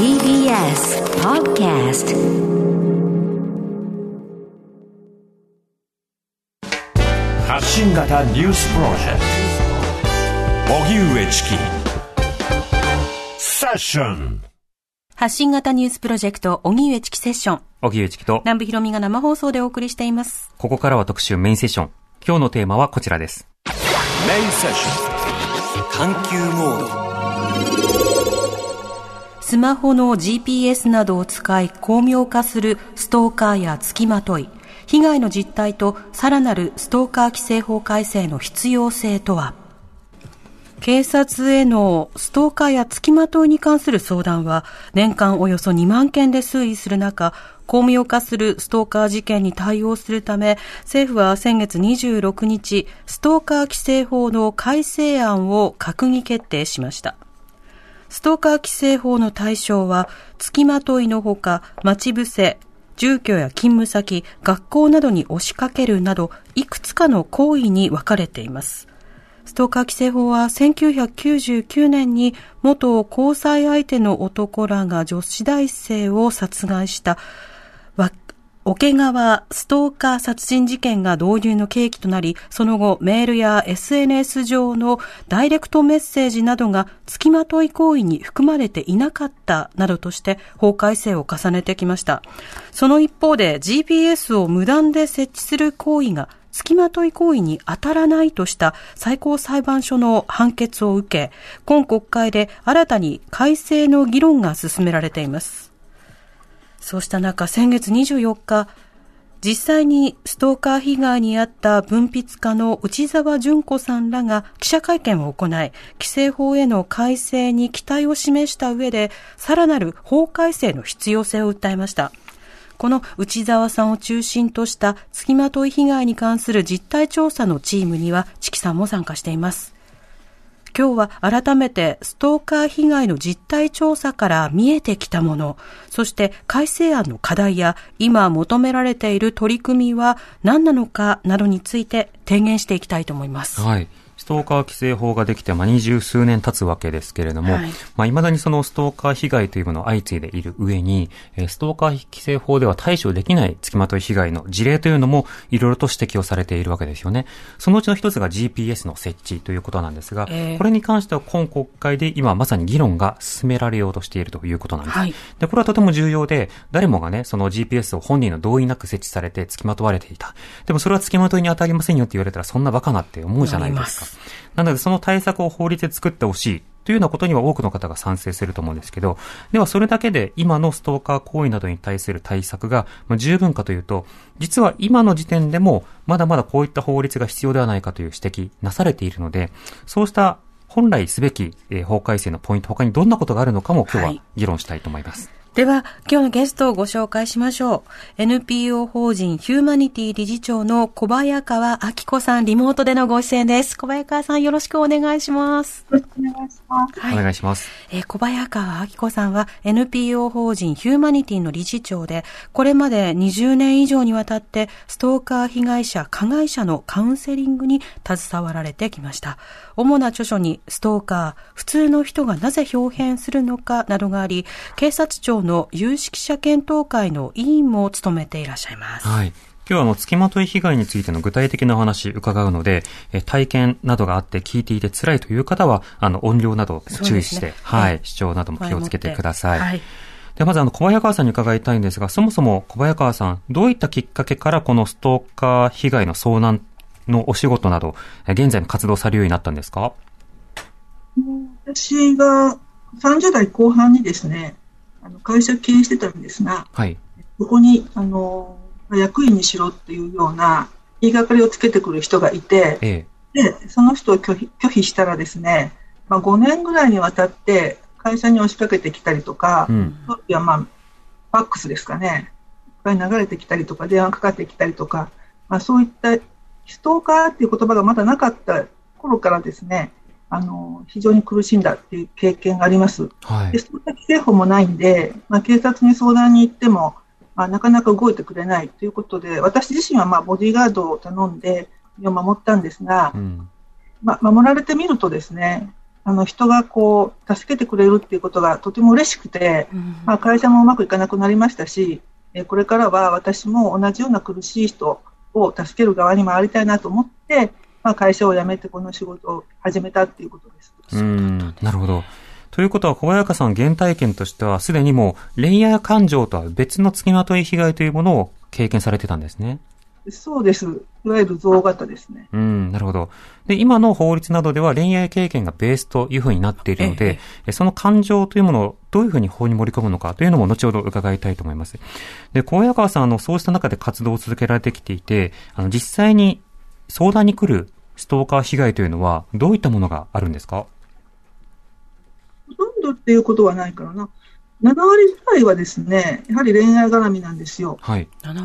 TBS Podcast 発信型ニュースプロジェクト荻上チキセッション発信型ニュースプロジェクト、荻上チキセッション。荻上チキと、南部ひろみが生放送でお送りしています。ここからは特集メインセッション。今日のテーマはこちらです。メインセッション探求モードスマホの GPS などを使い巧妙化するストーカーや付きまとい。被害の実態とさらなるストーカー規制法改正の必要性とは？警察へのストーカーや付きまといに関する相談は年間およそ2万件で推移する中、巧妙化するストーカー事件に対応するため、政府は先月26日、ストーカー規制法の改正案を閣議決定しました。ストーカー規制法の対象は、付きまといのほか、待ち伏せ、住居や勤務先、学校などに押しかけるなど、いくつかの行為に分かれています。ストーカー規制法は1999年に元交際相手の男らが女子大生を殺害した桶川ストーカー殺人事件が導入の契機となり、その後メールや SNS 上のダイレクトメッセージなどが付きまとい行為に含まれていなかったなどとして法改正を重ねてきました。その一方で GPS を無断で設置する行為が付きまとい行為に当たらないとした最高裁判所の判決を受け、今国会で新たに改正の議論が進められています。そうした中、先月24日、実際にストーカー被害に遭った文筆家の内澤淳子さんらが記者会見を行い、規制法への改正に期待を示した上で、さらなる法改正の必要性を訴えました。この内澤さんを中心とした付きまとい被害に関する実態調査のチームには、チキさんも参加しています。今日は改めてストーカー被害の実態調査から見えてきたもの、そして改正案の課題や今求められている取り組みは何なのかなどについて提言していきたいと思います。はい。ストーカー規制法ができて、まあ、二十数年経つわけですけれども、はいまあ、未だにそのストーカー被害というものを相次いでいる上に、えーストーカー規制法では対処できない付きまとい被害の事例というのも、いろいろと指摘をされているわけですよね。そのうちの一つが GPS の設置ということなんですが、えーこれに関しては今国会で今まさに議論が進められようとしているということなんです。はいで、これはとても重要で、誰もがね、その GPS を本人の同意なく設置されて付きまとわれていた。でもそれは付きまといに当たりませんよって言われたらそんなバカなって思うじゃないですか。なのでその対策を法律で作ってほしい。というようなことには多くの方が賛成すると思うんですけど、ではそれだけで今のストーカー行為などに対する対策がまあ十分かというと、実は今の時点でもまだまだこういった法律が必要ではないかという指摘なされているので、そうした本来すべきえー法改正のポイント、他にどんなことがあるのかも今日ははい議論したいと思います。では、今日のゲストをご紹介しましょう。NPO 法人ヒューマニティ理事長の小早川明子さん、リモートでのご出演です。小早川さん、よろしくお願いします。よろしくお願いします。はいお願いします。えー小早川明子さんは NPO 法人ヒューマニティの理事長で、これまで20年以上にわたってストーカー被害者、加害者のカウンセリングに携わられてきました。主な著書にストーカー、普通の人がなぜ表変するのかなどがあり、警察庁の有識者検討会の委員も務めていらっしゃいます。はい。今日はあの、付きまとい被害についての具体的なお話伺うので、え体験などがあって聞いていて辛いという方は、あの、音量など注意して、ねはい、はい視聴なども気をつけてください。はい。で、まずあの、小早川さんに伺いたいんですが、そもそも小早川さん、どういったきっかけからこのストーカー被害の遭難のお仕事など、え現在の活動されるようになったんですか？私が30代後半にですね、あの会社経営してたんですが、はい。そこに、あの、役員にしろっていうような言いがかりをつけてくる人がいて、えで、その人を拒否拒否したらですね、まあ、5年ぐらいにわたって会社に押しかけてきたりとか、え。うん。当時はまあ、ファックスですかね。いっぱい流れてきたりとか、電話かかってきたりとか、まあそういったストーカーっていう言葉がまだなかった頃からですね、あの、非常に苦しんだっていう経験があります。で、はい。そういった規制法もないんで、まあ警察に相談に行っても、まあなかなか動いてくれないということで、私自身はまあボディーガードを頼んで身を守ったんですがう、ん。まあ、守られてみるとですね、あの人がこう助けてくれるっていうことがとても嬉しくて、まあ、会社もうまくいかなくなりましたし、えこれからは私も同じような苦しい人を助ける側に回りたいなと思って、まあ、会社を辞めてこの仕事を始めたっていうことです。うんなるほど。ということは、小早川さん原体験としては、すでにもう恋愛感情とは別の付きまとい被害というものを経験されてたんですね。そうです。いわゆる像型ですね。うん、なるほど。で、今の法律などでは恋愛経験がベースというふうになっているので、えその感情というものをどういうふうに法に盛り込むのかというのも後ほど伺いたいと思います。で、小早川さん、あの、そうした中で活動を続けられてきていて、あの、実際に相談に来るストーカー被害というのは、どういったものがあるんですか？ほとんどっていうことはないからな。7割ぐらいはですね、やはり恋愛絡みなんですよ。はい。あの、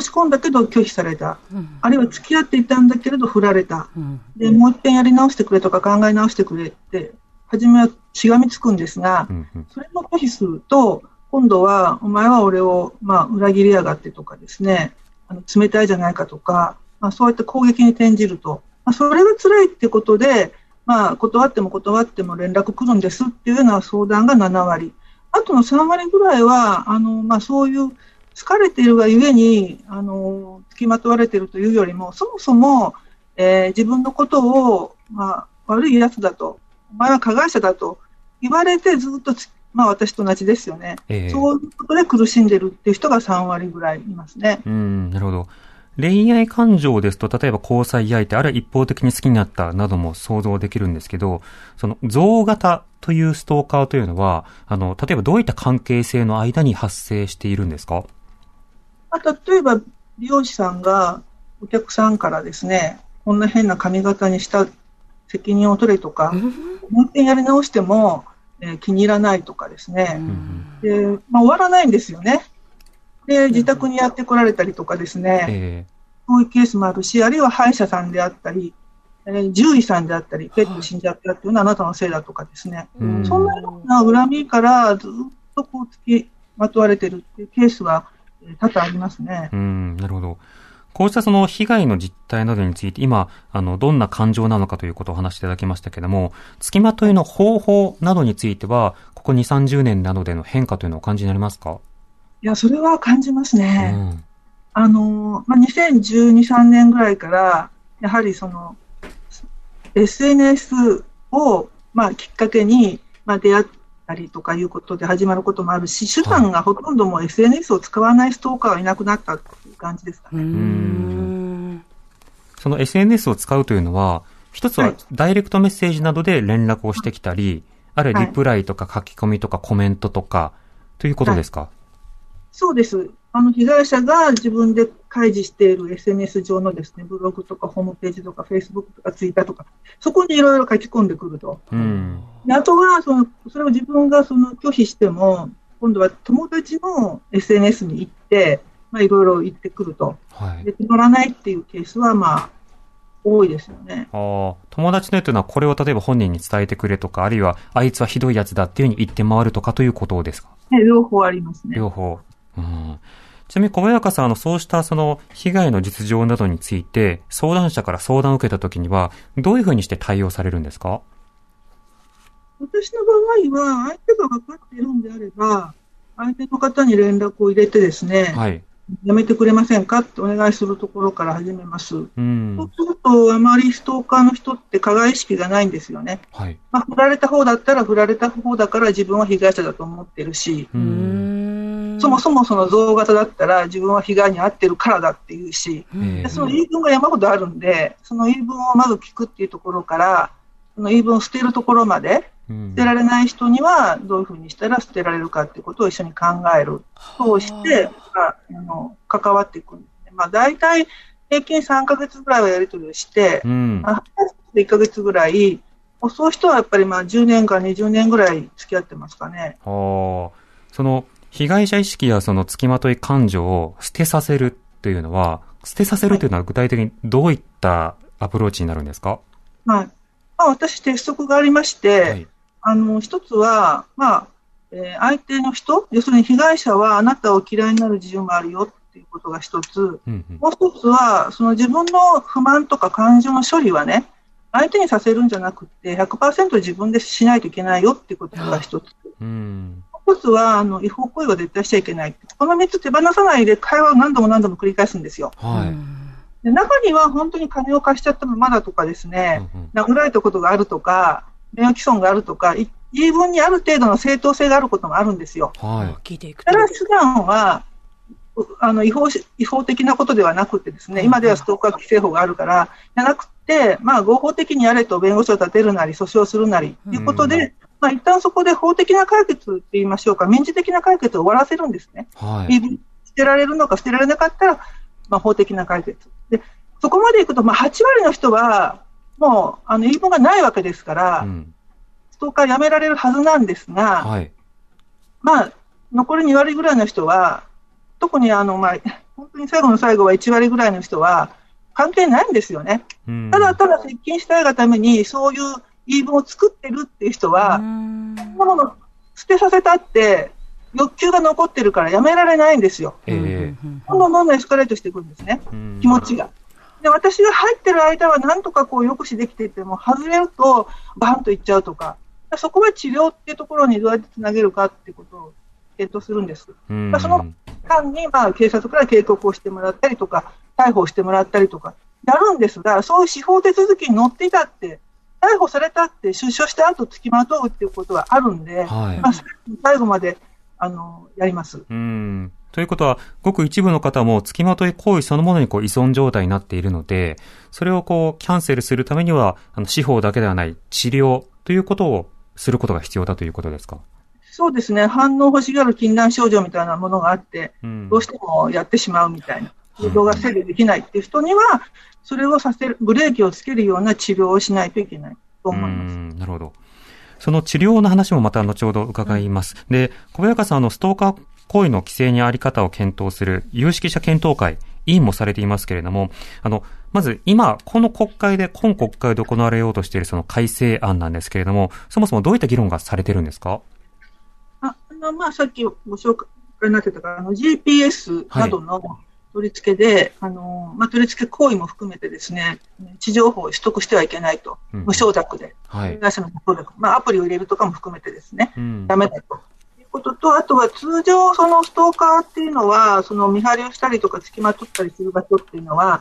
申し込んだけど拒否された。うん、あるいは付き合っていたんだけれど振られた。うん、で、もう一遍やり直してくれとか考え直してくれって、初めはしがみつくんですが、うんうん、それも拒否すると、今度は、お前は俺を、まあ、裏切りやがってとかですね、あの冷たいじゃないかとか、まあ、そういった攻撃に転じると、まあ、それが辛いってことで、まあ、断っても断っても連絡来るんですっていうような相談が7割。あとの3割ぐらいは、あの、まあ、そういう疲れているがゆえに、あの、付きまとわれているというよりも、そもそも、えー、自分のことを、まあ、悪いやつだと、お前は加害者だと言われてずっとまあ私と同じですよね、えー、そういうことで苦しんでるっていう人が3割ぐらいいますね。うん、なるほど。恋愛感情ですと、例えば交際相手、あるいは一方的に好きになったなども想像できるんですけど、その像型というストーカーというのは、あの、例えばどういった関係性の間に発生しているんですか？あ例えば、美容師さんがお客さんからですね、こんな変な髪型にした責任を取れとか、もう一遍やり直しても、えー、気に入らないとかですね、でまあ、終わらないんですよね。で、自宅にやってこられたりとかですね、えー、そういうケースもあるし、あるいは歯医者さんであったり、えー、獣医さんであったり、ペット死んじゃったっていうのはあなたのせいだとかですね、そんなような恨みからずっとこう付きまとわれてるっていうケースは多々ありますね。うん、なるほど。こうしたその被害の実態などについて、今、あの、どんな感情なのかということをお話しいただきましたけれども、付きまといの方法などについては、ここ2、30年などでの変化というのをお感じになりますか？いや、それは感じますね。うん、あの、まあ、2012、3年ぐらいから、やはりその、SNS を、まあ、きっかけに、まあ、出会ったりとかいうことで始まることもあるし、手段がほとんども SNS を使わないストーカーはいなくなったっていう感じですかね。その SNS を使うというのは、一つはダイレクトメッセージなどで連絡をしてきたり、はい、あるいはリプライとか書き込みとかコメントとか、ということですか、はいそうです。あの被害者が自分で開示している SNS 上のですね、ブログとかホームページとか、フェイスブックとかツイッターとか、そこにいろいろ書き込んでくると。うん、であとはその、それを自分がその拒否しても、今度は友達の SNS に行って、まあ、いろいろ言ってくると。はい、で、決まらないっていうケースは、まあ、多いですよね。あ友達のというのは、これを例えば本人に伝えてくれとか、あるいは、あいつはひどいやつだっていうふうに言って回るとかということですか？ね、両方ありますね。両方。うん、ちなみに小早川さん、あの、そうしたその被害の実情などについて、相談者から相談を受けたときには、どういうふうにして対応されるんですか？私の場合は、相手が分かっているんであれば、相手の方に連絡を入れてですね、はい、やめてくれませんかってお願いするところから始めます。うん、そうすると、あまりストーカーの人って加害意識がないんですよね。はい、まあ、振られた方だったら、振られた方だから自分は被害者だと思ってるし、うんそもそもその像型だったら自分は被害に遭ってるからだっていうし、でその言い分が山ほどあるんで、その言い分をまず聞くっていうところから、その言い分を捨てるところまで、捨てられない人にはどういうふうにしたら捨てられるかっていうことを一緒に考える。通して、あの関わっていくんですね。まあ大体平均3ヶ月ぐらいはやり取りをして、うん、1ヶ月ぐらい、そういう人はやっぱりまあ10年か20年ぐらい付き合ってますかね。その被害者意識やその付きまとい感情を捨てさせるというのは、捨てさせるというのは具体的にどういったアプローチになるんですか、はい、まあ、私、鉄則がありまして、はい、あの一つは、まあえー、相手の人、要するに被害者はあなたを嫌いになる自由もあるよっていうことが一つ、うんうん、もう一つは、その自分の不満とか感情の処理はね、相手にさせるんじゃなくて、100%自分でしないといけないよっていうことが一つ。うん。一つは、あの、違法行為は絶対しちゃいけない。この三つ手放さないで会話を何度も何度も繰り返すんですよ。はい。で中には本当に金を貸しちゃったままだとかですね、うんうん殴られたことがあるとか、名誉毀損があるとか、い言い分にある程度の正当性があることもあるんですよ。は聞いていくとた。だ手段は、うあの違法し違法的なことではなくてですね、今ではストーカー規制法があるから、じゃなくて、まあ合法的にやれと弁護士を立てるなり、訴訟するなり、ということで、まあ一旦そこで法的な解決って言いましょうか、民事的な解決を終わらせるんですね。い。はい。捨てられるのか捨てられなかったら、まあ法的な解決。で、そこまでいくと、まあ8割の人は、もう、あの、言い分がないわけですから、うん。ストーカーやめられるはずなんですが、はい。まあ、残り2割ぐらいの人は、特にあの、まあ、本当に最後の最後は1割ぐらいの人は、関係ないんですよね。うんただただ接近したいがために、そういう言い分を作ってるっていう人は、うん。そんなもの捨てさせたって、欲求が残ってるからやめられないんですよ。えどんどんどんどんエスカレートしていくんですね、気持ちが。で、私が入ってる間はなんとかこう抑止できていても、外れるとバンといっちゃうとか、そこは治療っていうところにどうやってつなげるかっていうことを検討するんです。うん。まあその間に、まあ、警察から警告をしてもらったりとか、逮捕してもらったりとか、やるんですが、そういう司法手続きに乗っていたって、逮捕されたって、出所した後付きまとうっていうことはあるんで、はい。まあ、最後まで、あの、やります。うん。ということは、ごく一部の方も付きまとい行為そのものにこう依存状態になっているので、それをこうキャンセルするためには、あの司法だけではない治療ということをすることが必要だということですか？そうですね、反応欲しがる禁断症状みたいなものがあって、うん。どうしてもやってしまうみたいな、はい動画制御できないっていう人には、それをさせる、ブレーキをつけるような治療をしないといけないと思います。うんなるほど。その治療の話もまた後ほど伺います。で、小早川さん、あの、ストーカー行為の規制にあり方を検討する有識者検討会、委員もされていますけれども、あの、まず今、この国会で、今国会で行われようとしているその改正案なんですけれども、そもそもどういった議論がされてるんですか？ああのまあ、さっきご紹介になってたから、あの GPS などの取り付けで、あのまあ、取り付け行為も含めてですね、位置情報を取得してはいけないと、うん。無承諾で、はい。うん。ダメだと。いうことと、あとは通常、そのストーカーっていうのは、その見張りをしたりとか、付きまとったりする場所っていうのは、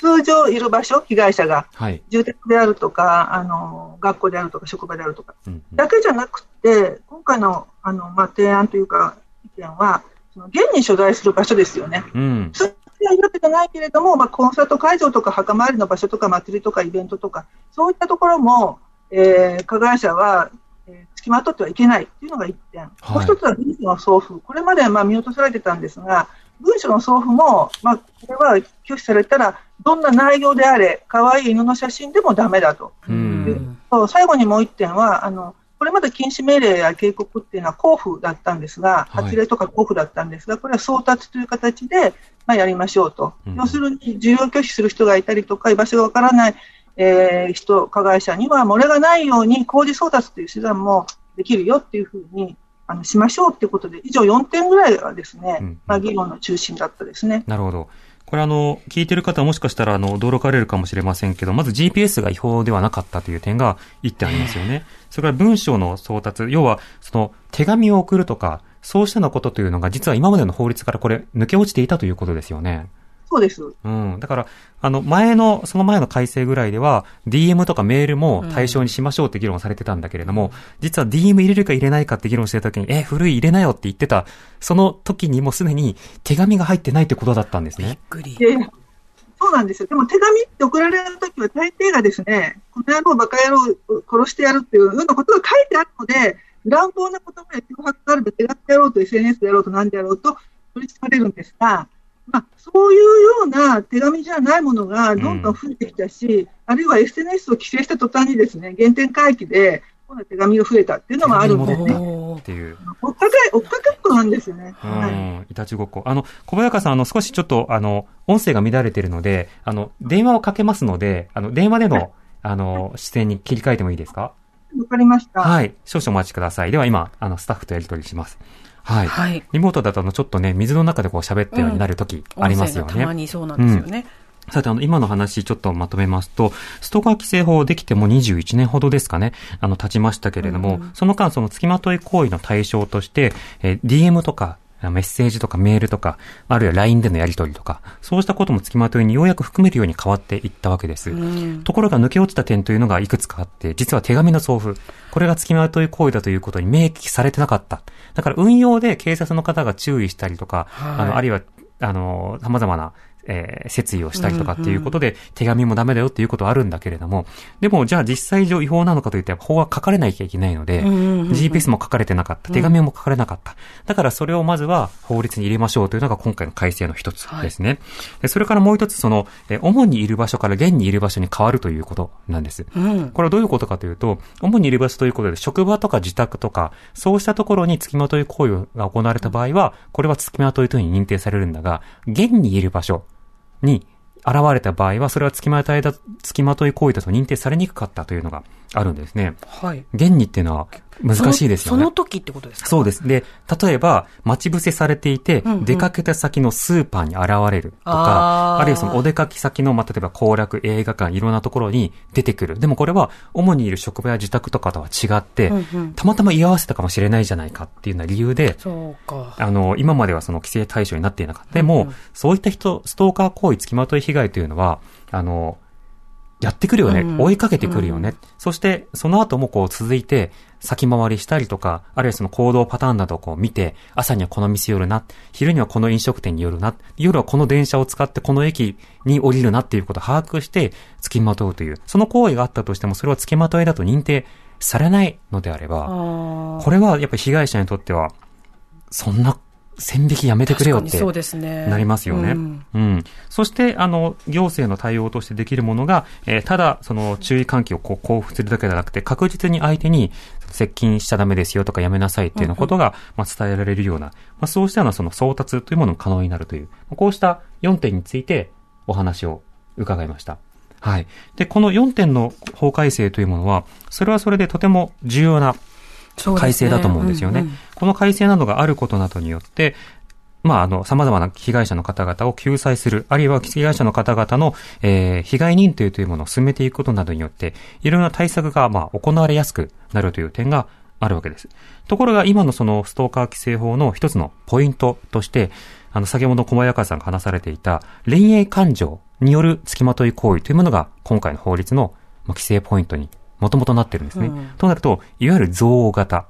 通常いる場所、被害者が、はい。住宅であるとか、あの学校であるとか、職場であるとか、うんうん。だけじゃなくて、今回のあの、まあ、提案というか、意見は、その現に所在する場所ですよね。うん。通常いるわけじゃないけれども、まあ、コンサート会場とか墓参りの場所とか祭りとかイベントとか、そういったところも、えー加害者は、えー付きまとってはいけないというのが一点、いもう一つは文書の送付、これまではまあ見落とされてたんですが、文書の送付も、まあ、これは拒否されたら、どんな内容であれ、可愛い犬の写真でもダメだと。うん。そう最後にもう一点は、あの、これまで禁止命令や警告っていうのは交付だったんですが、はい発令とか交付だったんですが、これは送達という形で、まあ、やりましょうと。うん要するに、需要拒否する人がいたりとか、居場所がわからない、えー人、加害者には漏れがないように、工事送達という手段もできるよっていうふうに、あの、しましょうっていうことで、以上4点ぐらいがですね、うんまあ、議論の中心だったですね。なるほど。これあの、聞いてる方はもしかしたらあの、驚かれるかもしれませんけど、まず GPS が違法ではなかったという点が一点ありますよね。それから文章の送達、要は、その、手紙を送るとか、そうしたようなことというのが、実は今までの法律からこれ、抜け落ちていたということですよね。そうです。うん。だから、あの、前の、その前の改正ぐらいでは、DM とかメールも対象にしましょうって議論されてたんだけれども、実は DM 入れるか入れないかって議論してた時に、え、古い入れなよって言ってた、その時にもうすでに手紙が入ってないってことだったんですね。ぐり。そうなんですよ。でも手紙って送られるときは大抵がですね、この野郎、バカ野郎、殺してやるっていうようなことが書いてあるので、乱暴な言葉や脅迫があると手紙でやろうと SNS でやろうと何でやろうと取り締まれるんですが、まあ、そういうような手紙じゃないものがどんどん増えてきたし、あるいは SNS を規制した途端にですね、原点回帰で、今度は手紙が増えたっていうのもあるんでね、っていう。追っかけ、追っかけっこなんですよね。うはいん、いたちごっこ。あの、小早川さん、あの、少しちょっと、あの、音声が乱れているので、あの、電話をかけますので、あの、電話での、あの、視線に切り替えてもいいですか？わかりました。はい。少々お待ちください。では今、あの、スタッフとやり取りします。はい。はい。リモートだと、あの、ちょっとね、水の中でこう喋ったようになるときありますよね。音声がたまにそうなんですよね。さて、あの、今の話ちょっとまとめますと、ストーカー規制法できても21年ほどですかね、あの、経ちましたけれども、うん、その間、その付きまとい行為の対象として、えー、DM とか、メッセージとかメールとか、あるいは LINE でのやり取りとか、そうしたことも付きまといにようやく含めるように変わっていったわけです。うん、ところが抜け落ちた点というのがいくつかあって、実は手紙の送付、これが付きまとい行為だということに明記されてなかった。だから運用で警察の方が注意したりとか、はい、あの、あるいは、あの、様々なえー、説意をしたりとかっていうことで、手紙もダメだよっていうことはあるんだけれども、でも、じゃあ実際上違法なのかといって法は書かれなきゃいけないので、GPS も書かれてなかった、手紙も書かれなかった。だからそれをまずは法律に入れましょうというのが今回の改正の一つですね。はい、それからもう一つ、その、え主にいる場所から現にいる場所に変わるということなんです。うん、これはどういうことかというと、主にいる場所ということで、職場とか自宅とか、そうしたところに付きまとい行為が行われた場合は、これは付きまといというふうに認定されるんだが、現にいる場所、に現れた場合は、それは付きまといだ、付きまとい行為だと認定されにくかったというのがあるんですね。はい。現にっていうのは難しいですよね。その時ってことですか？そうです。で、例えば、待ち伏せされていて、うんうん、出かけた先のスーパーに現れるとか、あるいはそのお出かけ先の、まあ、例えば行楽、映画館、いろんなところに出てくる。でもこれは、主にいる職場や自宅とかとは違って、うんうん、たまたま居合わせたかもしれないじゃないかっていうような理由で、そうか。あの、今まではその規制対象になっていなかった。でも、うんうん、そういった人、ストーカー行為、付きまとい被害というのは、あの、やってくるよね、うん、追いかけてくるよね、うん、そして、その後もこう続いて、先回りしたりとか、あるいはその行動パターンなどをこう見て、朝にはこの店寄るな、昼にはこの飲食店に寄るな、夜はこの電車を使ってこの駅に降りるなっていうことを把握して、付きまとうという、その行為があったとしても、それは付きまといだと認定されないのであれば、これはやっぱり被害者にとっては、そんな線引きやめてくれよってなりますよね。うねうん、うん。そして、あの、行政の対応としてできるものが、えー、ただ、その注意喚起をこう交付するだけじゃなくて、確実に相手に接近しちゃダメですよとかやめなさいっていうようなことが、まあ、伝えられるような、まあ、そうしたようなその送達というものも可能になるという、こうした4点についてお話を伺いました。はい。で、この4点の法改正というものは、それはそれでとても重要な改正だと思うんですよね。ねうんうん、この改正などがあることなどによって、まあ、あの、様々な被害者の方々を救済する、あるいは被害者の方々の、えー、被害認定というものを進めていくことなどによって、いろんな対策が、まあ、行われやすくなるという点があるわけです。ところが、今のそのストーカー規制法の一つのポイントとして、あの、先ほど小早川さんが話されていた、恋愛感情による付きまとい行為というものが、今回の法律の規制ポイントにもともとなってるんですね。うん、となると、いわゆる憎悪型。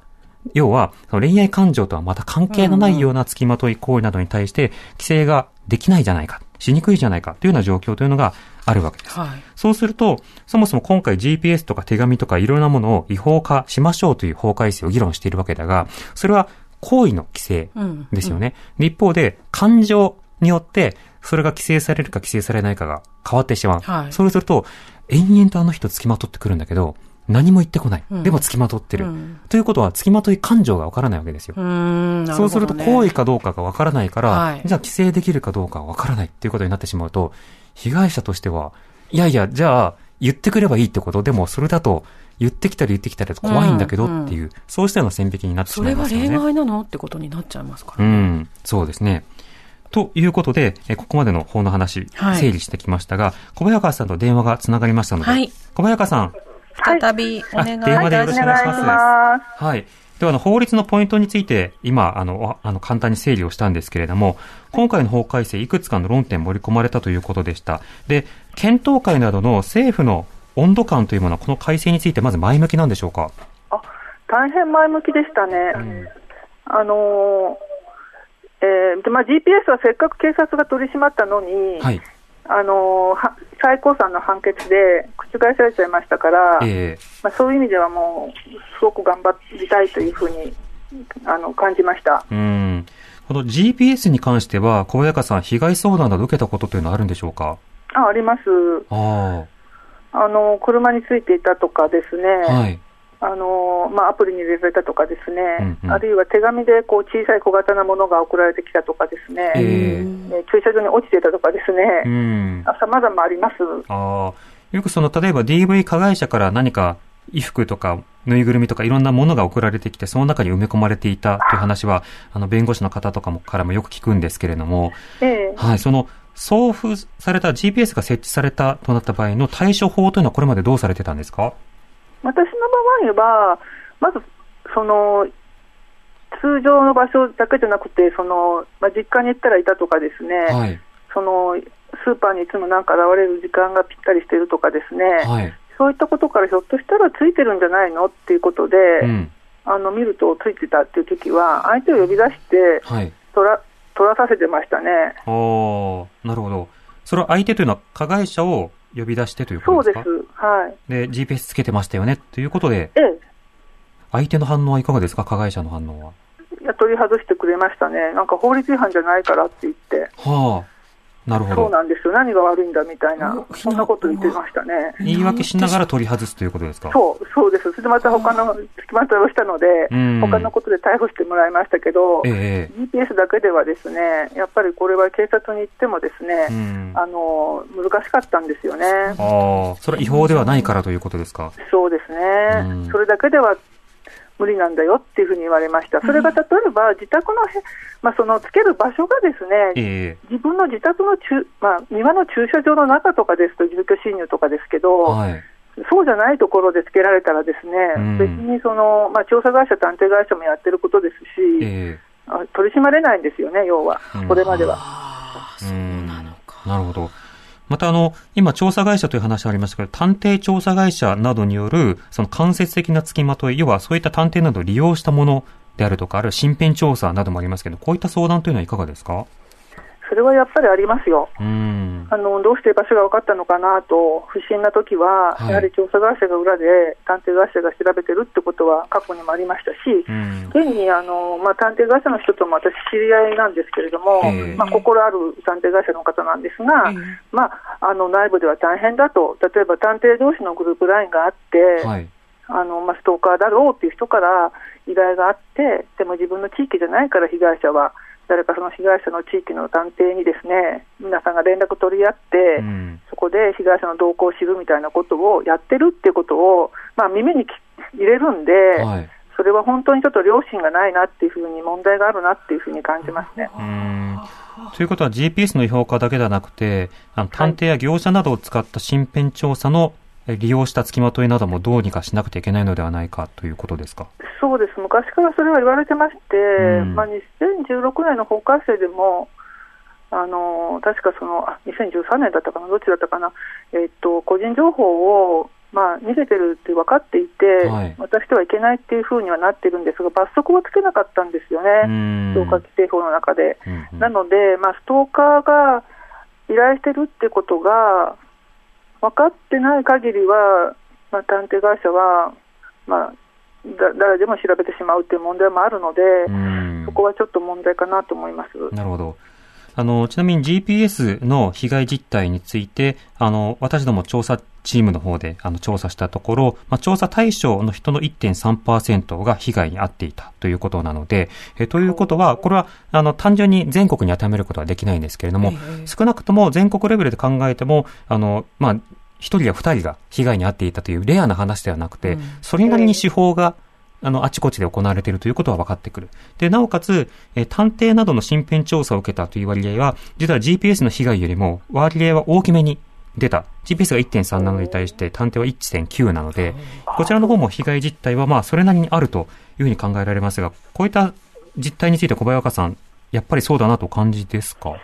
要は、恋愛感情とはまた関係のないような付きまとい行為などに対して、規制ができないじゃないか、しにくいじゃないかというような状況というのがあるわけです。はい、そうすると、そもそも今回 GPS とか手紙とかいろんなものを違法化しましょうという法改正を議論しているわけだが、それは行為の規制ですよね。うんうん、一方で、感情によって、それが規制されるか規制されないかが変わってしまう。はい、そうすると、延々とあの人付きまとってくるんだけど、何も言ってこない。でも付きまとってる。うん、ということは、付きまとい感情がわからないわけですよ。うね、そうすると、行為かどうかがわからないから、はい、じゃあ規制できるかどうかわからないっていうことになってしまうと、被害者としては、いやいや、じゃあ、言ってくればいいってことでも、それだと、言ってきたり言ってきたり怖いんだけどっていう、うんうん、そうしたような線引きになってしまいますよね。それは例外なの？ってことになっちゃいますからね。うん、そうですね。ということで、えここまでの法の話、整理してきましたが、小早川さんと電話がつながりましたので、はい、小早川さん。再びお願いいたします。電話でよろしくお願いします。はい。では、あの、法律のポイントについて、今、あの、あの、簡単に整理をしたんですけれども、今回の法改正、いくつかの論点盛り込まれたということでした。で、検討会などの政府の温度感というものは、この改正について、まず前向きなんでしょうか？あ、大変前向きでしたね。うん、あのえーでまあ、GPS はせっかく警察が取り締まったのに、はい、あの最高裁の判決で覆されちゃいましたから、えー、まあ、そういう意味ではもう、すごく頑張りたいというふうにあの感じました。うん。この GPS に関しては、小早川さん、被害相談など受けたことというのはあるんでしょうか？ああります。あ。あの車についていたとかですね、はいあのまあ、アプリに入れられたとかですね、うんうん、あるいは手紙でこう小さい小型なものが送られてきたとかですね、えー、駐車場に落ちていたとかですね、さまざまあります。あよくその例えば DV 加害者から何か衣服とかぬいぐるみとかいろんなものが送られてきて、その中に埋め込まれていたという話は、あ。の弁護士の方とかもからもよく聞くんですけれども、えー、はい、その送付された GPS が設置されたとなった場合の対処法というのはこれまでどうされてたんですか？私の場合は、まず、その、通常の場所だけじゃなくて、その、まあ、実家に行ったらいたとかですね、はい、その、スーパーにいつもなんか現れる時間がぴったりしてるとかですね、はい、そういったことからひょっとしたらついてるんじゃないのっていうことで、うん、あの見るとついてたっていう時は、相手を呼び出して、はい、取ら取らさせてましたね。おなるほど。それは相手というのは加害者を呼び出してということですか？そうです。はい。で、GPS つけてましたよね？ということで、ええ。相手の反応はいかがですか？加害者の反応は。いや、取り外してくれましたね。なんか法律違反じゃないからって言って。はあ。なるほど。そうなんですよ。何が悪いんだみたいな、そんなこと言ってましたね。言い訳しながら取り外すということですか？そう、そうです。それでまた他の付きまといをしたので、他のことで逮捕してもらいましたけど、えー、GPS だけではですね、やっぱりこれは警察に行ってもですね、あの、難しかったんですよね。ああ、それは違法ではないからということですか？そうですね。それだけでは無理なんだよっていうふうに言われました、それが例えば自宅のまあ、そのつける場所がですね、えー、自分の自宅の中、まあ、庭の駐車場の中とかですと、住居侵入とかですけど、はい、そうじゃないところでつけられたら、ですね、うん、別にその、まあ、調査会社、探偵会社もやってることですし、えー、取り締まれないんですよね、要は、これまでは。そうなのか。なるほどまたあの、今調査会社という話ありましたけど、探偵調査会社などによる、その間接的な付きまとい、要はそういった探偵などを利用したものであるとか、あるいは身辺調査などもありますけど、こういった相談というのはいかがですか？それはやっぱりありますよ。あのどうして場所が分かったのかなと、不審な時は、はい、やはり調査会社が裏で探偵会社が調べてるってことは過去にもありましたし、現にあの、まあ、探偵会社の人とも私、知り合いなんですけれども、まあ、心ある探偵会社の方なんですが、まあ、あの内部では大変だと、例えば探偵同士のグループラインがあって、はい。あのまあ、ストーカーだろうっていう人から依頼があって、でも自分の地域じゃないから被害者は誰かその被害者の地域の探偵にですね皆さんが連絡取り合って、うん、そこで被害者の動向を知るみたいなことをやってるっていうことを、まあ、耳に入れるんで、はい、それは本当にちょっと良心がないなっていうふうに問題があるなっていうふうに感じますね。ということは GPS の違法化だけではなくて、あの探偵や業者などを使った身辺調査の利用した付きまといなどもどうにかしなくてはいけないのではないかということですか？そうです、昔からそれは言われてまして、うん、まあ、2016年の法改正でも、あの確かそのあ2013年だったかな、どっちだったかな、えっと、個人情報を、まあ、逃げてるって分かっていて、はい、渡してはいけないっていうふうにはなってるんですが、罰則はつけなかったんですよね、ストーカー規制法の中で。うんうん、なので、まあ、ストーカーが依頼してるってことが、分かってない限りは、まあ、探偵会社は、まあ、だ誰でも調べてしまうという問題もあるので、そこはちょっと問題かなと思いますなるほど。あの、ちなみに GPS の被害実態について、あの、私ども調査チームの方であの調査したところ、まあ、調査対象の人の1.3%が被害に遭っていたということなので、えということは、これはあの単純に全国に当てはめることはできないんですけれども、少なくとも全国レベルで考えても、あの、まあ、一人や二人が被害に遭っていたというレアな話ではなくて、それなりに手法があの、あちこちで行われているということは分かってくる。で、なおかつ、え探偵などの身辺調査を受けたという割合は、実は GPS の被害よりも割合は大きめに出た。GPS が1.3なのに対して探偵は1.9なので、こちらの方も被害実態はまあそれなりにあるというふうに考えられますが、こういった実態について小早川さん、やっぱりそうだなと感じですか？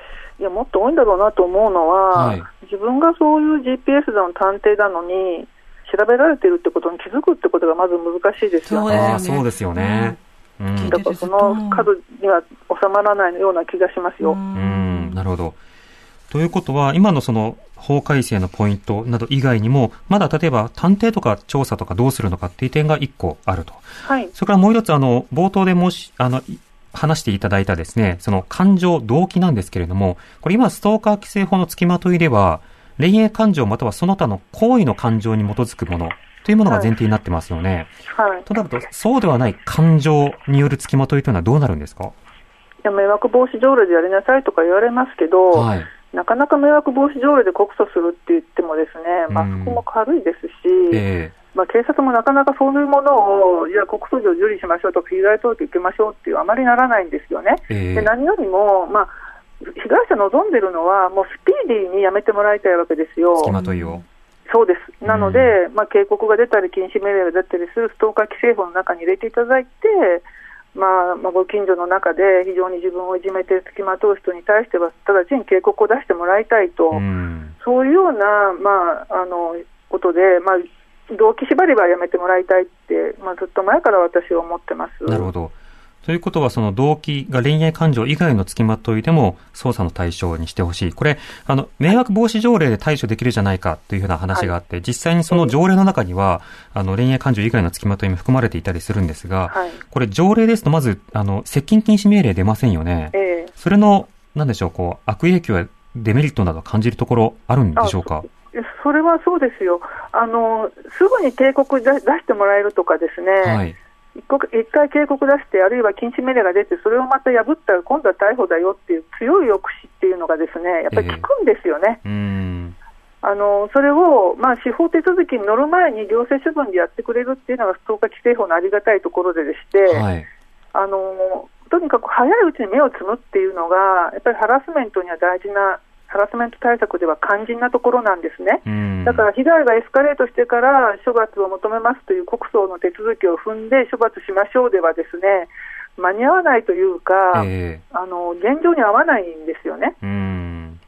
いや、もっと多いんだろうなと思うのは、はい、自分がそういう GPS だの探偵なのに、調べられているってことに気づくってことがまず難しいですよね。そうですよね。うん、だからその数には収まらないような気がしますよ。うん、なるほど。ということは、今のその法改正のポイントなど以外にも、まだ例えば探偵とか調査とかどうするのかっていう点が一個あると。はい。それからもう一つ、あの、冒頭でもし、あの、話していただいたですね、その感情、動機なんですけれども、これ今ストーカー規制法の付きまといでは、恋愛感情またはその他の行為の感情に基づくものというものが前提になってますよね。はい。はい、となると、そうではない感情による付きまといというのはどうなるんですか？いや迷惑防止条例でやりなさいとか言われますけど、はい、なかなか迷惑防止条例で告訴するって言ってもですね、マスクも軽いですし、えー、まあ、警察もなかなかそういうものを、いや、告訴状受理しましょうとか、被害届受けましょうっていう、あまりならないんですよね。えー、で何よりも、まあ被害者望んでるのは、もうスピーディーにやめてもらいたいわけですよ。そうです。なので、うん、まあ、警告が出たり、禁止命令が出たりするストーカー規制法の中に入れていただいて、まあ、まあ、ご近所の中で非常に自分をいじめて付きまとう人に対しては、直ちに警告を出してもらいたいと、うん、そういうような、まあ、あのことで、まあ、動機縛りはやめてもらいたいって、まあ、ずっと前から私は思ってます。なるほど。ということは、その動機が恋愛感情以外の付きまといでも捜査の対象にしてほしい。これ、あの、迷惑防止条例で対処できるじゃないかというふうな話があって、はい、実際にその条例の中には、あの、恋愛感情以外の付きまといも含まれていたりするんですが、はい、これ条例ですと、まず、あの、接近禁止命令出ませんよね。えー、それの、なんでしょう、こう、悪影響やデメリットなど感じるところあるんでしょうか？それはそうですよ。あの、すぐに警告出してもらえるとかですね。はい一回警告出して、あるいは禁止命令が出て、それをまた破ったら今度は逮捕だよっていう強い抑止っていうのがですねやっぱり効くんですよね。えー、あのそれを、まあ、司法手続きに乗る前に行政処分でやってくれるっていうのがストーカー規制法のありがたいところででして、はい、あのとにかく早いうちに目をつむっていうのが、やっぱりハラスメントには大事なハラスメント対策では肝心なところなんですね。だから被害がエスカレートしてから処罰を求めますという国葬の手続きを踏んで処罰しましょうではですね、間に合わないというか、えー、あの現状に合わないんですよね。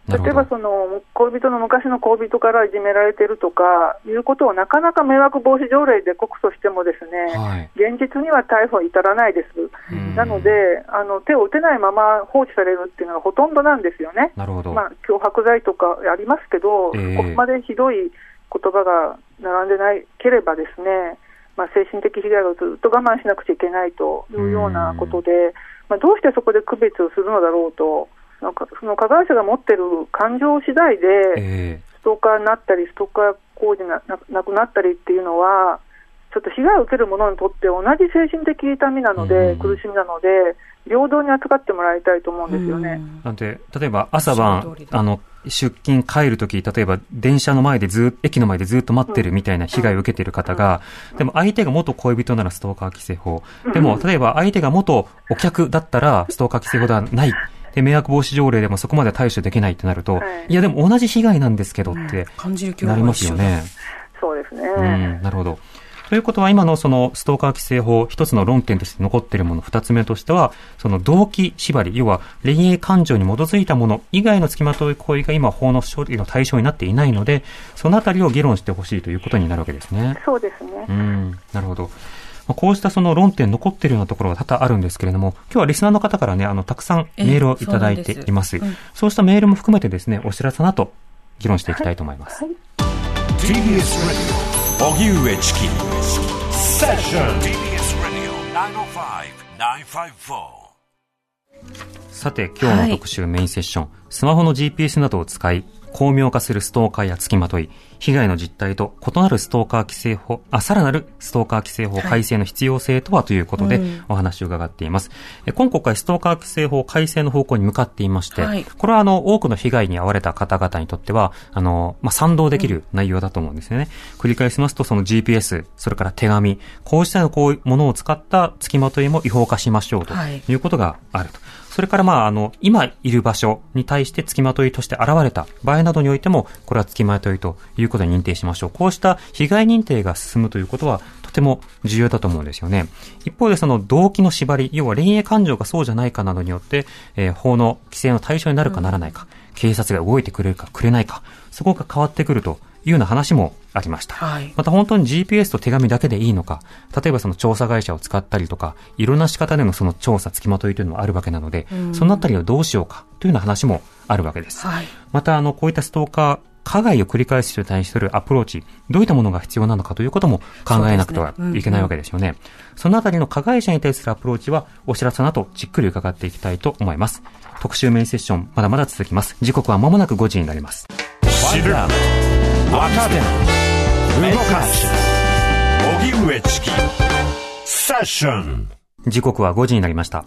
例えばその恋人の昔の恋人からいじめられてるとかいうことをなかなか迷惑防止条例で告訴してもですね、はい、現実には逮捕に至らないです。なのであの手を打てないまま放置されるっていうのがほとんどなんですよね。なるほど。まあ脅迫罪とかありますけど、えー、ここまでひどい言葉が並んでないければですね、まあ、精神的被害をずっと我慢しなくちゃいけないというようなことで、まあ、どうしてそこで区別をするのだろうと。なんかその加害者が持ってる感情次第で、ストーカーになったり、ストーカー行為がなくなったりっていうのは、ちょっと被害を受ける者にとって同じ精神的痛みなので、苦しみなので、平等に扱ってもらいたいと思うんですよね。なんで、例えば朝晩、あの、出勤帰るとき、例えば電車の前でず駅の前でずっと待ってるみたいな被害を受けている方が、でも相手が元恋人ならストーカー規制法。でも、例えば相手が元お客だったらストーカー規制法ではない。で、迷惑防止条例でもそこまで対処できないってなると、はい、いやでも同じ被害なんですけどってなりますよね。そうですね。うん、なるほど。ということは今のそのストーカー規制法一つの論点として残っているもの二つ目としてはその動機縛り要は恋愛感情に基づいたもの以外の付きまとい行為が今法の処理の対象になっていないのでそのあたりを議論してほしいということになるわけですね。そうですね。うん、なるほど。こうしたその論点残っているようなところが多々あるんですけれども、今日はリスナーの方からね、あの、たくさんメールをいただいています。そううん、そうしたメールも含めてですね、お知らせなと議論していきたいと思います。はい。はい、TBS ラディオ、荻上チキ、セッション TBS ラディオ905-954さて、今日の特集メインセッション、はい、スマホの GPS などを使い、巧妙化するストーカーや付きまとい、被害の実態と異なるストーカー規制法、あ、さらなるストーカー規制法改正の必要性とはということでお話を伺っています。はい、今国会ストーカー規制法改正の方向に向かっていまして、はい、これはあの、多くの被害に遭われた方々にとっては、あの、まあ、賛同できる内容だと思うんですよね。うん、繰り返しますと、その GPS、それから手紙、こうしたこういうものを使った付きまといも違法化しましょうということがあると。はいそれからまあ、あの、今いる場所に対して付きまといとして現れた場合などにおいても、これは付きまといということに認定しましょう。こうした被害認定が進むということは、とても重要だと思うんですよね。一方でその動機の縛り、要は恋愛感情がそうじゃないかなどによって、えー、法の規制の対象になるかならないか、警察が動いてくれるかくれないか、そこが変わってくるというような話もありました。はい、また本当に GPS と手紙だけでいいのか、例えばその調査会社を使ったりとか、いろんな仕方でのその調査、付きまといというのもあるわけなので、そのあたりをどうしようかというような話もあるわけです。はい、また、あの、こういったストーカー、加害を繰り返す人に対するアプローチ、どういったものが必要なのかということも考えなくてはいけないわけですよね。そのあたりの加害者に対するアプローチは、お知らせの後、じっくり伺っていきたいと思います。特集メインセッション、まだまだ続きます。時刻は間もなく5時になります。若手動かす。荻上チキ。セッション。時刻は5時になりました。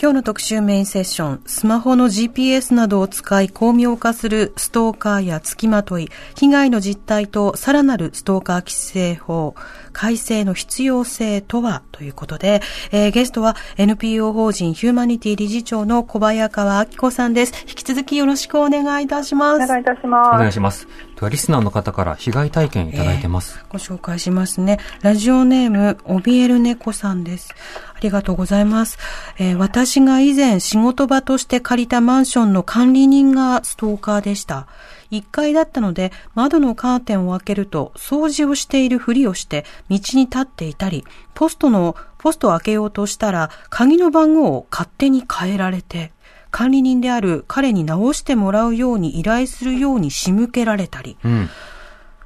今日の特集メインセッション、スマホの GPS などを使い巧妙化するストーカーや付きまとい、被害の実態とさらなるストーカー規制法、改正の必要性とはということで、えー、ゲストは NPO 法人ヒューマニティ理事長の小早川明子さんです。引き続きよろしくお願いいたします。お願いいたします。お願いします。では、リスナーの方から被害体験いただいてます、えー、ご紹介しますね。ラジオネーム、おびえる猫さんです。ありがとうございます。えー、私が以前仕事場として借りたマンションの管理人がストーカーでした。1階だったので窓のカーテンを開けると掃除をしているふりをして道に立っていたり、ポストの、ポストを開けようとしたら鍵の番号を勝手に変えられて、管理人である彼に直してもらうように依頼するように仕向けられたり、うん。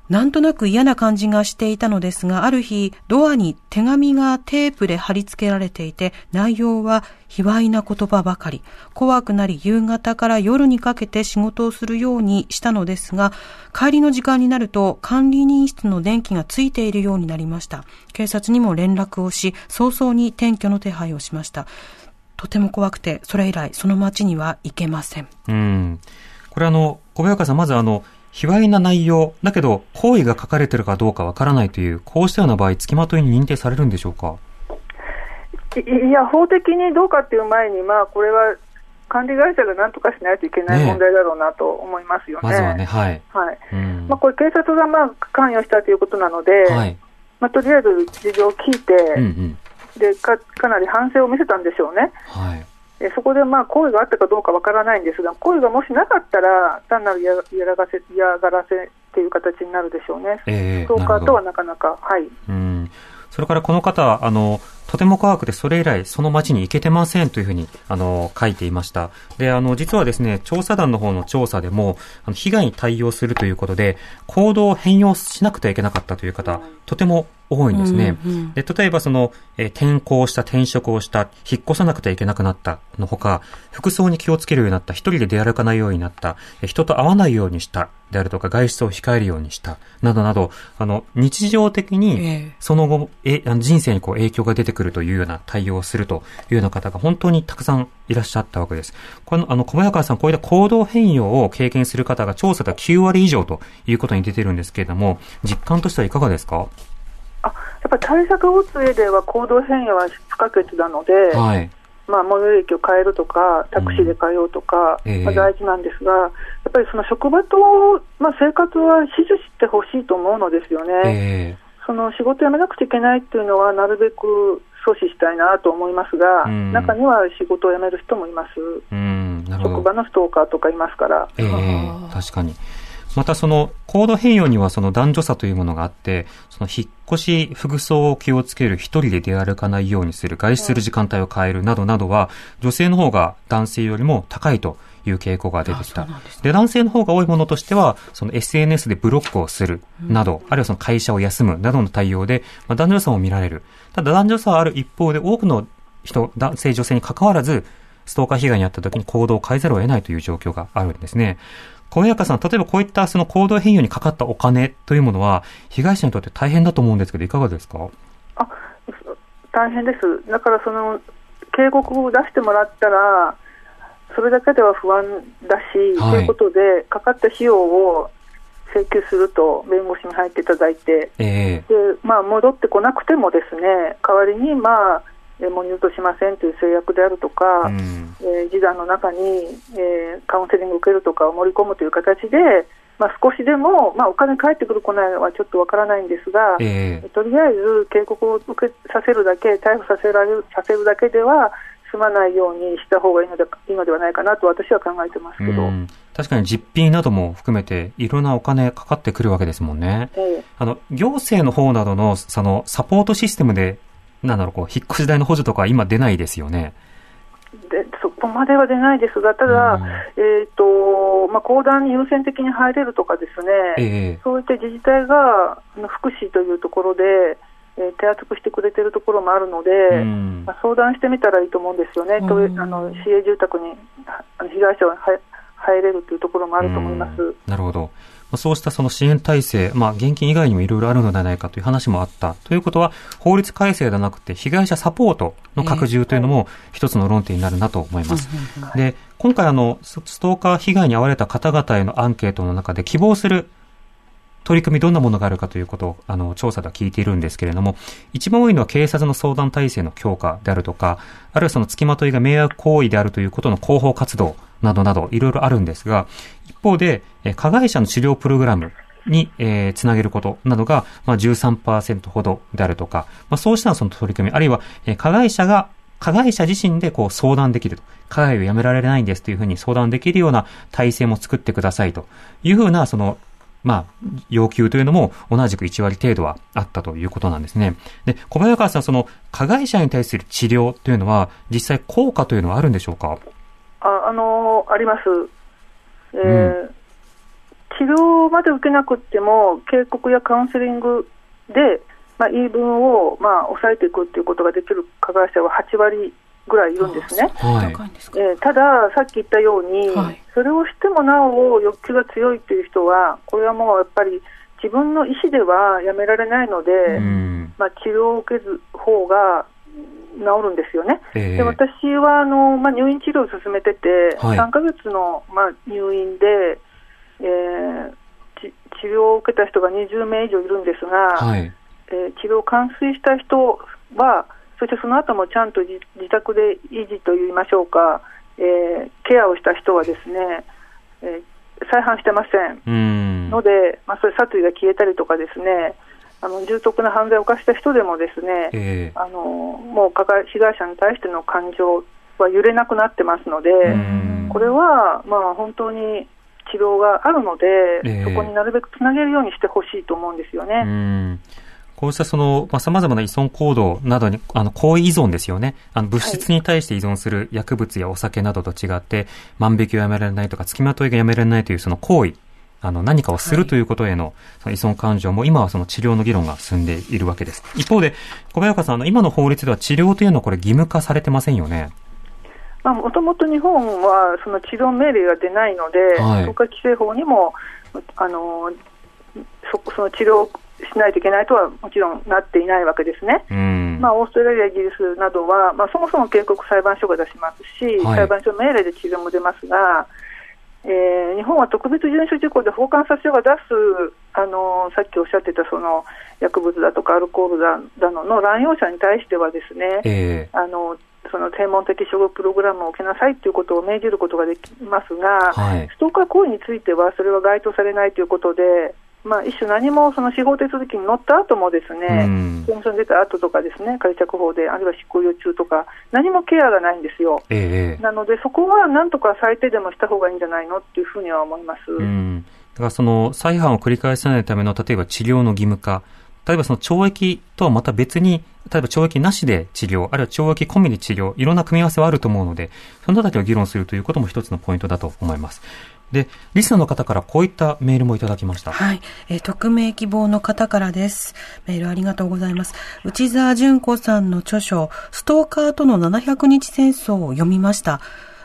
なんとなく嫌な感じがしていたのですが、ある日、ドアに手紙がテープで貼り付けられていて、内容は卑猥な言葉ばかり。怖くなり夕方から夜にかけて仕事をするようにしたのですが、帰りの時間になると管理人室の電気がついているようになりました。警察にも連絡をし、早々に転居の手配をしました。とても怖くて、それ以来その町には行けません。うん。これあの、小早川さん、まずあの、卑猥な内容、だけど行為が書かれているかどうかわからないという、こうしたような場合、付きまといに認定されるんでしょうか？いや、法的にどうかっていう前に、まあ、これは管理会社がなんとかしないといけない問題だろうなと思いますよね。ねまずはね、はい。はい。まあ、これ、警察がまあ関与したということなので、はい、まあ、とりあえず事情を聞いて、うんうん、でかかなり反省を見せたんでしょうね。はいえそこでまあ行為があったかどうかわからないんですが、行為がもしなかったら、単なる嫌がらせ嫌がらせっていう形になるでしょうね、えー、ストーカーとはなかなか、はい、うん。それからこの方あの、とても怖くて、それ以来、その町に行けてませんというふうに、あの、書いていました。で、あの、実はですね、調査団の方の調査でも、あの被害に対応するということで、行動を変容しなくてはいけなかったという方、とても多いんですね。うんうん、で例えばその、えー、転校した、転職をした、引っ越さなくてはいけなくなったのほか、服装に気をつけるようになった、一人で出歩かないようになった、えー、人と会わないようにした、であるとか、外出を控えるようにした、などなど、あの、日常的に、その後、えー、人生にこう影響が出てくるというような対応をするというような方が本当にたくさんいらっしゃったわけです。この、あの、小早川さん、こういった行動変容を経験する方が調査では9割以上ということに出てるんですけれども、実感としてはいかがですか？あやっぱり対策を打つ上では行動変容は不可欠なので、はい、まあ、最寄り駅を変えるとか、タクシーで変えようとか、うん、まあ、大事なんですが、やっぱりその職場と、まあ、生活は支持してほしいと思うのですよね。えー、その仕事辞めなくちゃいけないっていうのは、なるべく阻止したいなと思いますが、うん、中には仕事を辞める人もいます。うん、職場のストーカーとかいますから。えー、確かに。またそのコード変容にはその男女差というものがあって、その引っ越し、服装を気をつける、一人で出歩かないようにする、外出する時間帯を変えるなどなどは、女性の方が男性よりも高いという傾向が出てきた。で、男性の方が多いものとしては、その SNS でブロックをするなど、あるいはその会社を休むなどの対応で、まあ、男女差も見られる。ただ男女差はある一方で、多くの人、男性、女性に関わらず、ストーカー被害に遭った時に行動を変えざるを得ないという状況があるんですね。小早川さん、例えばこういったその行動変容にかかったお金というものは、被害者にとって大変だと思うんですけど、いかがですか？あ大変です、だからその警告を出してもらったら、それだけでは不安だし、はい、ということで、かかった費用を請求すると弁護士に入っていただいて、えー、でまあ、戻ってこなくてもですね代わりに、まあ、もう二度としませんという制約であるとか、うん、えー、示談の中に、えー、カウンセリングを受けるとかを盛り込むという形で、まあ、少しでも、まあ、お金返ってくる、来ないはちょっとわからないんですが、えー、とりあえず警告を受けさせるだけ、逮捕させられるさせるだけでは、済まないようにした方がいいのでいいのではないかなと私は考えてますけど。確かに実費なども含めて、いろんなお金かかってくるわけですもんね。えー、あの、行政の方などの、その、サポートシステムでなんだろう、こう、引っ越し代の補助とか今出ないですよね。でそこまでは出ないですが、ただ、うん、えーとまあ、公団に優先的に入れるとかですね、えー、そういった自治体が福祉というところで、えー、手厚くしてくれてるところもあるので、うん、まあ、相談してみたらいいと思うんですよね、うん、とあの市営住宅に被害者は入れるというところもあると思います。なるほど。そうしたその支援体制、まあ、現金以外にもいろいろあるのではないかという話もあった。ということは、法律改正ではなくて、被害者サポートの拡充というのも一つの論点になるなと思います。で、今回あの、ストーカー被害に遭われた方々へのアンケートの中で希望する取り組みどんなものがあるかということを、あの、調査では聞いているんですけれども、一番多いのは警察の相談体制の強化であるとか、あるいはその付きまといが迷惑行為であるということの広報活動などなど、いろいろあるんですが、一方で、加害者の治療プログラムに、えー、つなげることなどが、まあ、13%ほどであるとか、まあ、そうしたその取り組み、あるいは、えー、加害者が加害者自身でこう相談できると。加害をやめられないんですというふうに相談できるような体制も作ってくださいというふうな、そのまあ、要求というのも同じく1割程度はあったということなんですね。で、小早川さん、その加害者に対する治療というのは、実際効果というのはあるんでしょうか？あ、あのー、あります。えー、うん、治療まで受けなくても、警告やカウンセリングで、まあ、言い分を、まあ、抑えていくということができる加害者は8割ぐらいいるんですね。はい、えー、ただ、さっき言ったように、はい、それをしてもなお欲求が強いという人は、これはもうやっぱり自分の意思ではやめられないので、まあ、治療を受けず方が治るんですよね。えー、で私はあの、まあ、入院治療を進めてて、はい、3か月の、まあ、入院で、えー、治療を受けた人が20名以上いるんですが、はい、えー、治療を完遂した人は、そしてその後もちゃんと自宅で維持といいましょうか、えー、ケアをした人はですね、えー、再犯してません。ので、まあ、それ殺意が消えたりとかですね、あの重篤な犯罪を犯した人でもですね、えー、あのもう被害者に対しての感情は揺れなくなってますので、これはまあ本当に治療があるので、えー、そこになるべくつなげるようにしてほしいと思うんですよね。こうしたその、まあ、様々な依存行動などに、あの、行為依存ですよね。あの、物質に対して依存する薬物やお酒などと違って、万引きをやめられないとか、付きまといがやめられないというその行為、あの、何かをするということへの、その依存感情も、今はその治療の議論が進んでいるわけです。一方で、小早川さん、あの、今の法律では治療というのはこれ義務化されてませんよね。まあ、もともと日本はその治療命令が出ないので、はい、国家規制法にも、あの、そその治療しないといけないとはもちろんなっていないわけですね。まあ、オーストラリア、イギリスなどは、まあ、そもそも警告裁判所が出しますし、はい、裁判所命令で治療も出ますが、えー、日本は特別遵守事項で法官殺所が出すあのさっきおっしゃってたその薬物だとかアルコールだだのの乱用者に対してはですね、えー、あのその専門的処遇プログラムを受けなさいということを命じることができますが、はい、ストーカー行為についてはそれは該当されないということで、まあ、一種何もその司法手続きに乗った後もですね、法務省に出た後とかですね、仮釈放で、あるいは執行猶予中とか、何もケアがないんですよ。えー、なので、そこはなんとか最低でもした方がいいんじゃないのっていうふうには思います。だからその再犯を繰り返さないための、例えば治療の義務化、例えばその懲役とはまた別に、例えば懲役なしで治療、あるいは懲役込みで治療、いろんな組み合わせはあると思うので、そのあたりを議論するということも一つのポイントだと思います。で、リスナーの方からこういったメールもいただきました。はい。えー、匿名希望の方からです。メールありがとうございます。内澤淳子さんの著書、ストーカーとの700日戦争を読みました。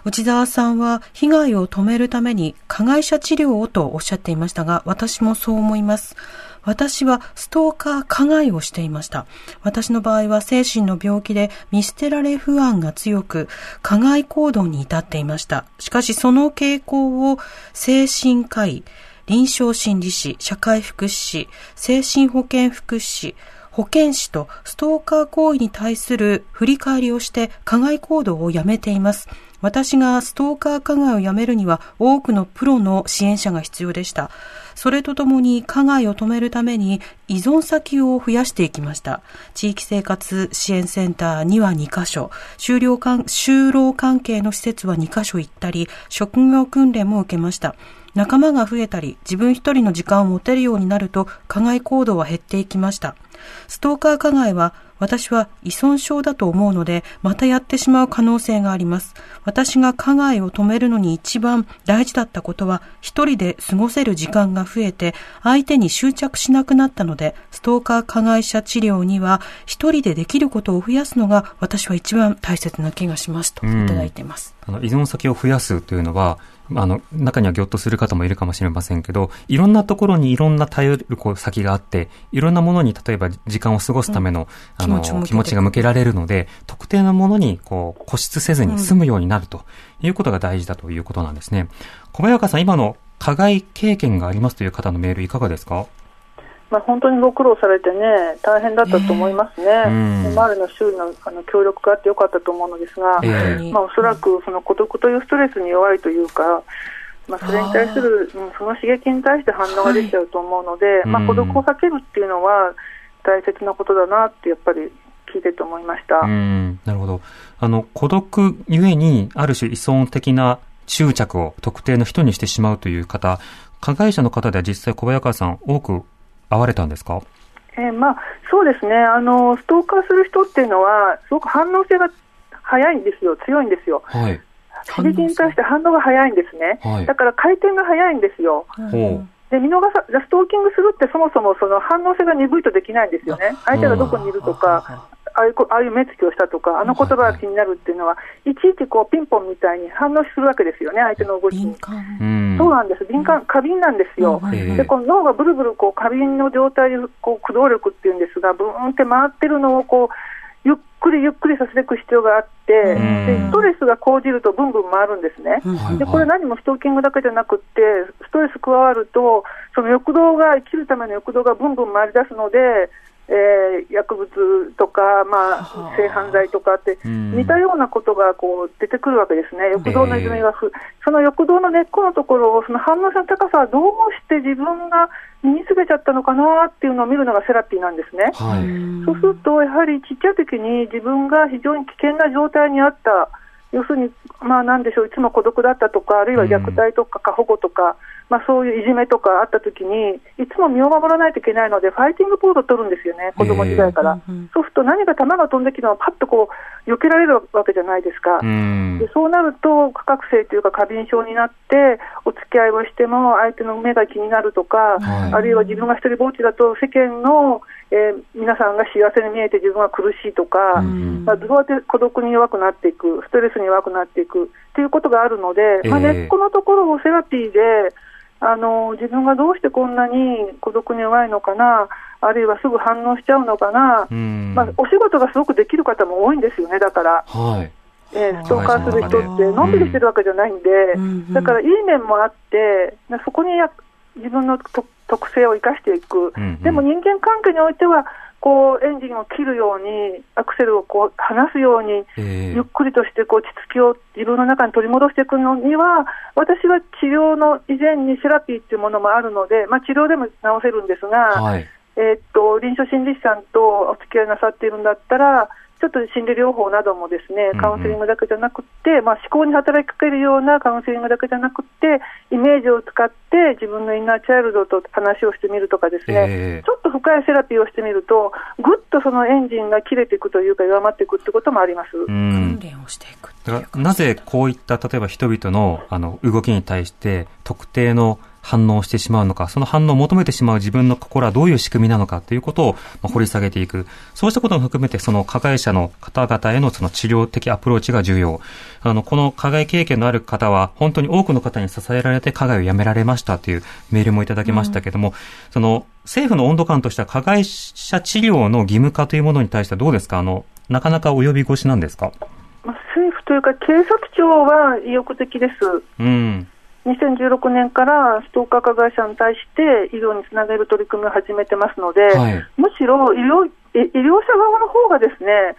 内澤さんは被害を止めるために加害者治療をとおっしゃっていましたが、私もそう思います。私はストーカー加害をしていました。私の場合は精神の病気で見捨てられ不安が強く、加害行動に至っていました。しかしその傾向を精神科医、臨床心理士、社会福祉士、精神保健福祉士、保健師とストーカー行為に対する振り返りをして加害行動をやめています。私がストーカー加害をやめるには多くのプロの支援者が必要でした。それとともに加害を止めるために依存先を増やしていきました。地域生活支援センターには2カ所、就労就労関係の施設は2カ所行ったり、職業訓練も受けました。仲間が増えたり、自分一人の時間を持てるようになると、加害行動は減っていきました。ストーカー加害は私は依存症だと思うので、またやってしまう可能性があります。私が加害を止めるのに一番大事だったことは、一人で過ごせる時間が増えて、相手に執着しなくなったので、ストーカー加害者治療には、一人でできることを増やすのが、私は一番大切な気がしますといただいています。あの依存先を増やすというのは、あの、中にはぎょっとする方もいるかもしれませんけど、いろんなところにいろんな頼るこう先があって、いろんなものに例えば時間を過ごすための、うん、あの気持ちが向けられるので、特定のものにこう固執せずに済むようになるということが大事だということなんですね。小早川さん、今の加害経験がありますという方のメールいかがですか？まあ、本当にご苦労されてね、大変だったと思いますね、えー、周りの周囲のあの協力があってよかったと思うのですが、えー、まあ、おそらくその孤独というストレスに弱いというか、まあ、それに対する、うん、その刺激に対して反応が出ちゃうと思うので、はい、まあ、孤独を避けるっていうのは大切なことだなってやっぱり聞いてて思いました。なるほど。あの、孤独ゆえに、ある種依存的な執着を特定の人にしてしまうという方、加害者の方では実際小早川さん多く会われたんですか？えー、まあ、そうですね。あの、ストーカーする人っていうのは、すごく反応性が早いんですよ、強いんですよ。はい、刺激に対して反応が早いんですね、はい、だから回転が早いんですよ。う。ん。で見逃さストーキングするってそもそもその反応性が鈍いとできないんですよね、相手がどこにいるとか、ああいうああいう目つきをしたとか、あの言葉が気になるっていうのは、いちいちこうピンポンみたいに反応するわけですよね、相手の動きに。そうなんです、敏感、過敏なんですよ。で、この脳がブルブルこう過敏の状態でこう駆動力っていうんですが、ブーンって回ってるのをこうゆっくりゆっくりさせていく必要があって、でストレスが講じるとブンブン回るんですね、でこれ、何もストーキングだけじゃなくて、ストレス加わると、その欲動が、生きるための欲動がブンブン回り出すので、えー、薬物とか、まあ、性犯罪とかって、似たようなことがこう出てくるわけですね、欲動の泉がふ、その欲動の根っこのところを、その反応性の高さはどうして自分が身につけちゃったのかなっていうのを見るのがセラピーなんですね。はい、そうすると、やはりちっちゃい時に自分が非常に危険な状態にあった、要するに、まあ、なんでしょう、いつも孤独だったとか、あるいは虐待とか過保護とか、まあ、そういういじめとかあったときに、いつも身を守らないといけないので、ファイティングポーズを取るんですよね、子供時代から。そうすると、何か球が飛んできたのをパッとこう避けられるわけじゃないですか。でそうなると、価格性というか過敏症になって、お付き合いをしても相手の目が気になるとか、はい、あるいは自分が一人ぼっちだと、世間のえー、皆さんが幸せに見えて自分は苦しいとか、まあ、どうやって孤独に弱くなっていく、ストレスに弱くなっていくということがあるので、えー、まあ、根っこのところをセラピーで、あの自分がどうしてこんなに孤独に弱いのかな、あるいはすぐ反応しちゃうのかな、まあ、お仕事がすごくできる方も多いんですよね、だから。はい。えー、ストーカーする人って、のんびりしてるわけじゃないんで、だからいい面もあって、そこに自分の特性を生かしていく、でも人間関係においては、こうエンジンを切るように、アクセルをこう離すように、ゆっくりとしてこう落ち着きを自分の中に取り戻していくのには、私は治療の以前にセラピーっていうものもあるので、まあ、治療でも治せるんですが、はい、えー、っと臨床心理士さんとお付き合いなさっているんだったら、ちょっと心理療法などもですねカウンセリングだけじゃなくて、まあ、思考に働きかけるようなカウンセリングだけじゃなくて、イメージを使って自分のインナーチャイルドと話をしてみるとかですね、えー、ちょっと深いセラピーをしてみると、ぐっとそのエンジンが切れていくというか、弱まっていくってこともあります。訓練をしていくなぜこういった例えば人々のあの動きに対して特定の反応してしまうのか、その反応を求めてしまう自分の心はどういう仕組みなのかということを、ま掘り下げていく。そうしたことも含めて、その加害者の方々へのその治療的アプローチが重要。あの、この加害経験のある方は、本当に多くの方に支えられて加害をやめられましたというメールもいただきましたけども、うん、その、政府の温度感としては加害者治療の義務化というものに対してはどうですか？あの、なかなか及び腰なんですか？まあ、政府というか警察庁は意欲的です。うん。2016年からストーカー加害者に対して医療につなげる取り組みを始めてますので、はい、むしろ医療医療者側の方がですね、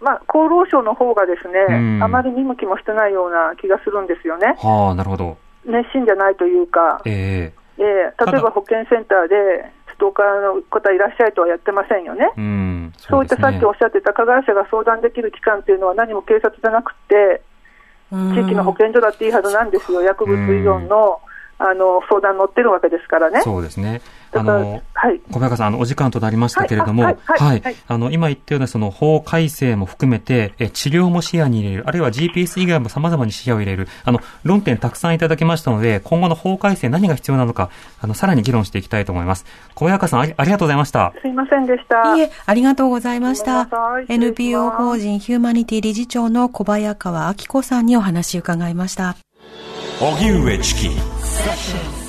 まあ、厚労省の方がですね、あまり見向きもしてないような気がするんですよね。はあ、なるほど。熱心じゃないというか、えー、えー、例えば保健センターでストーカーの方いらっしゃいとはやってませんよね。うんそう、ね、そういったさっきおっしゃってた加害者が相談できる機関というのは何も警察じゃなくて、地域の保健所だっていいはずなんですよ、薬物依存のあの相談乗ってるわけですからね。そうですねあの、はい、小早川さん、あの、お時間となりましたけれども、はい、はい、あの、今言ったようなその法改正も含めて、え、治療も視野に入れる、あるいは GPS 以外も様々に視野を入れる、あの、論点たくさんいただきましたので、今後の法改正何が必要なのか、あの、さらに議論していきたいと思います。小早川さんあり、ありがとうございました。すいませんでした。いえ、ありがとうございました。NPO 法人ヒューマニティ理事長の小早川明子さんにお話を伺いました。荻上チキ。